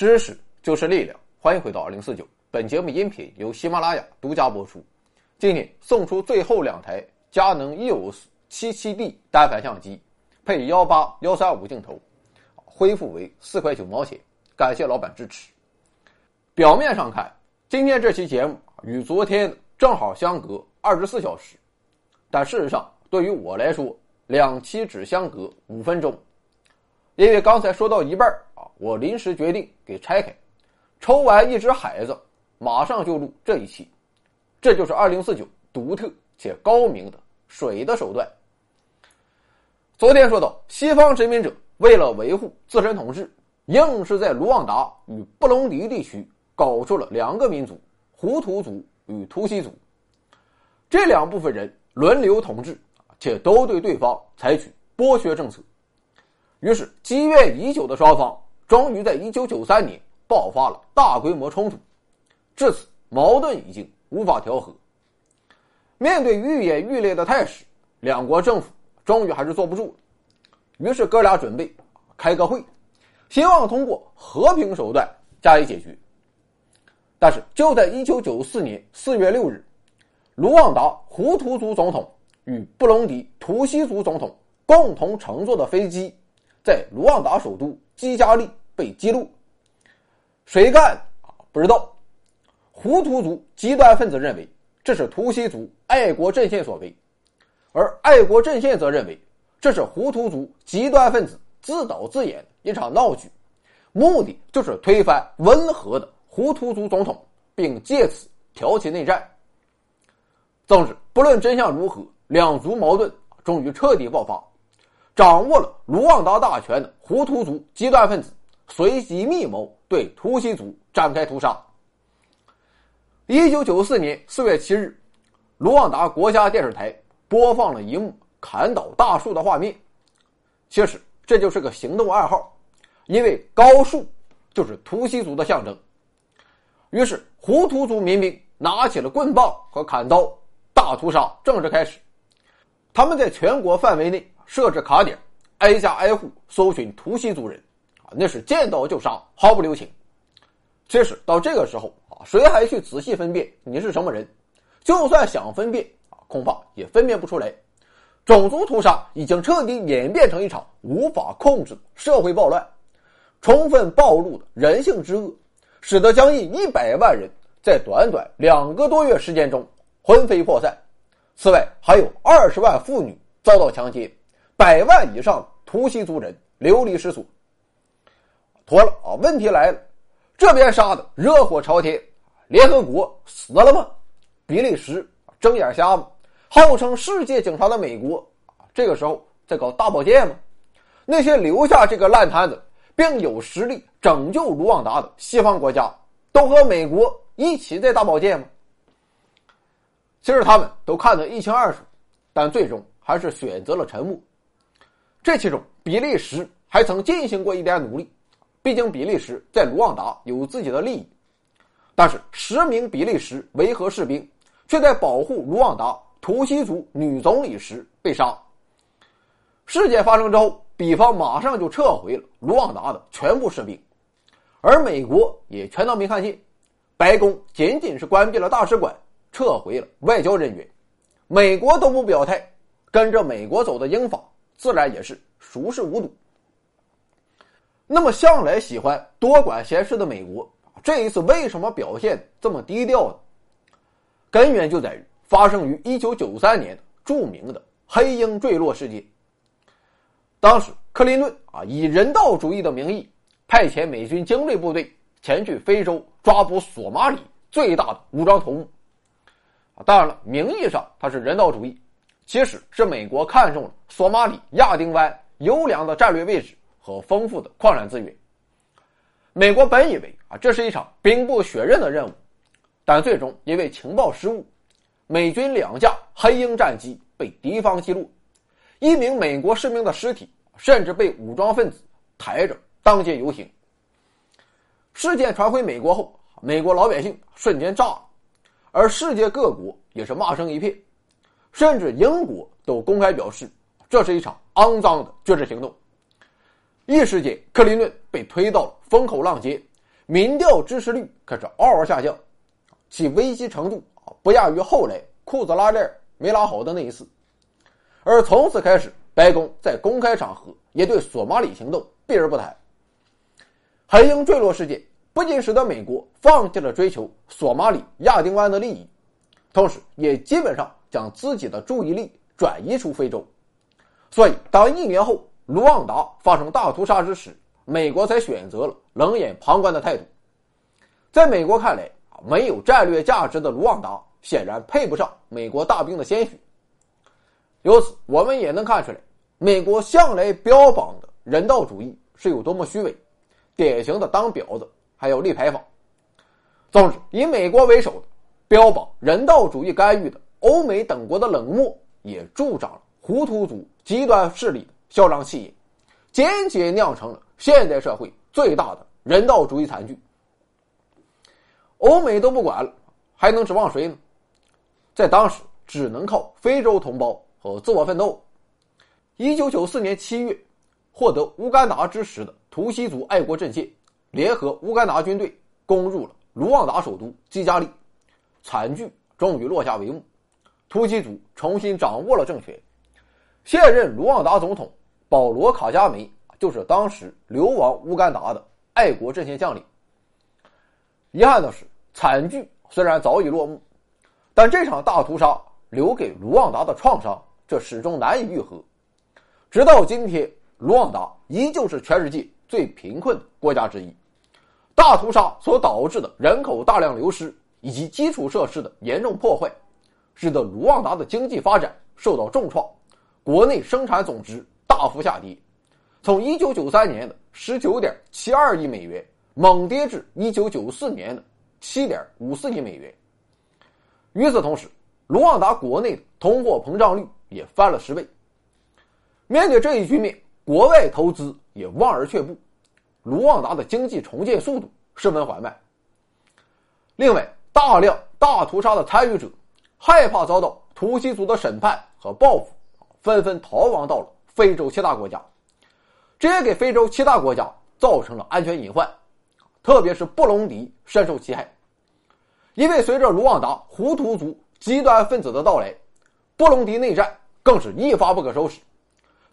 知识就是力量，欢迎回到二零四九。本节目音频由喜马拉雅独家播出。今天送出最后两台佳能 EOS 七七 D 单反相机，配幺八幺三五镜头，恢复为四块九毛钱。感谢老板支持。表面上看，今天这期节目与昨天正好相隔二十四小时，但事实上对于我来说，两期只相隔五分钟。因为刚才说到一半啊，我临时决定给拆开，抽完一只海子，马上就录这一期。这就是二零四九独特且高明的水的手段。昨天说到，西方殖民者为了维护自身统治，硬是在卢旺达与布隆迪地区搞出了两个民族——胡图族与图西族。这两部分人轮流统治，且都对对方采取剥削政策。于是，积怨已久的双方终于在1993年爆发了大规模冲突。至此，矛盾已经无法调和。面对愈演愈烈的态势，两国政府终于还是坐不住了。于是，哥俩准备开个会，希望通过和平手段加以解决。但是，就在1994年4月6日，卢旺达胡图族总统与布隆迪图西族总统共同乘坐的飞机。在卢旺达首都基加利被激怒，谁干啊？不知道。胡图族极端分子认为这是图西族爱国阵线所为，而爱国阵线则认为这是胡图族极端分子自导自演一场闹剧，目的就是推翻温和的胡图族总统，并借此挑起内战。总之，不论真相如何，两族矛盾终于彻底爆发。掌握了卢旺达大权的胡图族极端分子随即密谋对图西族展开屠杀。一九九四年四月七日，卢旺达国家电视台播放了一幕砍倒大树的画面。其实这就是个行动暗号，因为高树就是图西族的象征。于是胡图族民兵拿起了棍棒和砍刀，大屠杀正式开始。他们在全国范围内。设置卡点，挨家挨户搜寻图西族人，那是见到就杀，毫不留情。其实到这个时候啊，谁还去仔细分辨你是什么人？就算想分辨啊，恐怕也分辨不出来。种族屠杀已经彻底演变成一场无法控制的社会暴乱，充分暴露的人性之恶，使得将近一百万人在短短两个多月时间中魂飞魄散。此外，还有二十万妇女遭到强奸。百万以上图西族人流离失所。妥了啊！问题来了，这边杀的热火朝天，联合国死了吗？比利时睁眼瞎吗？号称世界警察的美国这个时候在搞大保健吗？那些留下这个烂摊子并有实力拯救卢旺达的西方国家，都和美国一起在大保健吗？其实他们都看得一清二楚，但最终还是选择了沉默。这其中，比利时还曾进行过一点努力，毕竟比利时在卢旺达有自己的利益。但是，十名比利时维和士兵却在保护卢旺达图西族女总理时被杀。事件发生之后，比方马上就撤回了卢旺达的全部士兵，而美国也全当没看见。白宫仅仅是关闭了大使馆，撤回了外交人员，美国都不表态，跟着美国走的英法。自然也是熟视无睹。那么，向来喜欢多管闲事的美国，这一次为什么表现这么低调呢？根源就在于发生于一九九三年著名的黑鹰坠落事件。当时，克林顿啊以人道主义的名义，派遣美军精锐部队前去非洲抓捕索马里最大的武装头目。啊，当然了，名义上他是人道主义。其实是美国看中了索马里亚丁湾优良的战略位置和丰富的矿产资源。美国本以为啊这是一场兵不血刃的任务，但最终因为情报失误，美军两架黑鹰战机被敌方击落，一名美国士兵的尸体甚至被武装分子抬着当街游行。事件传回美国后，美国老百姓瞬间炸了，而世界各国也是骂声一片。甚至英国都公开表示，这是一场肮脏的军事行动。一时间，克林顿被推到了风口浪尖，民调支持率开始嗷嗷下降，其危机程度啊不亚于后来裤子拉链没拉好的那一次。而从此开始，白宫在公开场合也对索马里行动避而不谈。黑鹰坠落事件不仅使得美国放弃了追求索马里亚丁湾的利益，同时也基本上将自己的注意力转移出非洲。所以，当一年后卢旺达发生大屠杀之时，美国才选择了冷眼旁观的态度。在美国看来，没有战略价值的卢旺达显然配不上美国大兵的鲜血。由此，我们也能看出来，美国向来标榜的人道主义是有多么虚伪，典型的当婊子还要立牌坊。总之，以美国为首的标榜人道主义干预的欧美等国的冷漠，也助长了胡图族极端势力嚣张气焰，间接酿成了。现代社会最大的人道主义惨剧，欧美都不管了，还能指望谁呢？在当时，只能靠非洲同胞和自我奋斗。一九九四年七月，获得乌干达支持的图西族爱国阵线联合乌干达军队攻入了卢旺达首都基加利，惨剧终于落下帷幕，图西族重新掌握了政权，现任卢旺达总统保罗卡加梅。就是当时流亡乌干达的爱国阵线将领。遗憾的是，惨剧虽然早已落幕，但这场大屠杀留给卢旺达的创伤，这始终难以愈合。直到今天，卢旺达依旧是全世界最贫困的国家之一。大屠杀所导致的人口大量流失以及基础设施的严重破坏，使得卢旺达的经济发展受到重创，国内生产总值大幅下跌。从一九九三年的十九点七二亿美元猛跌至一九九四年的七点五四亿美元。与此同时，卢旺达国内的通货膨胀率也翻了十倍。面对这一局面，国外投资也望而却步，卢旺达的经济重建速度十分缓慢。另外，大量大屠杀的参与者害怕遭到图西族的审判和报复，纷纷逃亡到了非洲其他国家。这也给非洲其他国家造成了安全隐患，特别是布隆迪深受其害，因为随着卢旺达胡图族极端分子的到来，布隆迪内战更是一发不可收拾，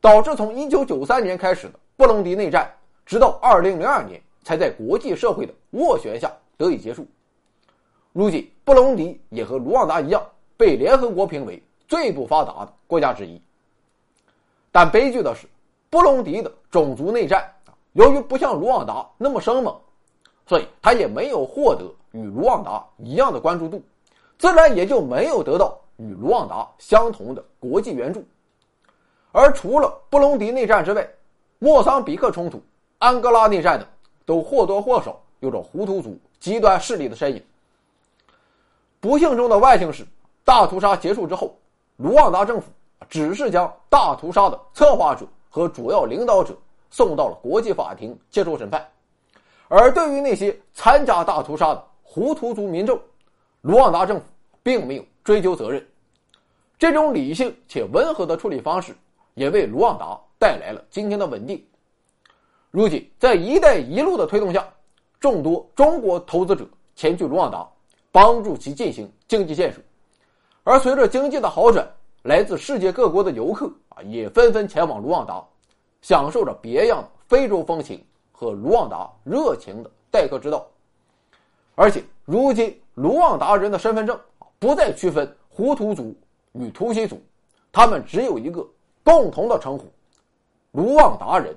导致从1993年开始的布隆迪内战，直到2002年才在国际社会的斡旋下得以结束。如今，布隆迪也和卢旺达一样，被联合国评为最不发达的国家之一。但悲剧的是。布隆迪的种族内战由于不像卢旺达那么生猛，所以他也没有获得与卢旺达一样的关注度，自然也就没有得到与卢旺达相同的国际援助。而除了布隆迪内战之外，莫桑比克冲突、安哥拉内战等，都或多或少有着胡图族极端势力的身影。不幸中的万幸是，大屠杀结束之后，卢旺达政府只是将大屠杀的策划者。和主要领导者送到了国际法庭接受审判，而对于那些参加大屠杀的胡图族民众，卢旺达政府并没有追究责任。这种理性且温和的处理方式，也为卢旺达带来了今天的稳定。如今，在“一带一路”的推动下，众多中国投资者前去卢旺达，帮助其进行经济建设，而随着经济的好转，来自世界各国的游客啊。也纷纷前往卢旺达，享受着别样的非洲风情和卢旺达热情的待客之道。而且，如今卢旺达人的身份证不再区分胡图族与图西族，他们只有一个共同的称呼——卢旺达人。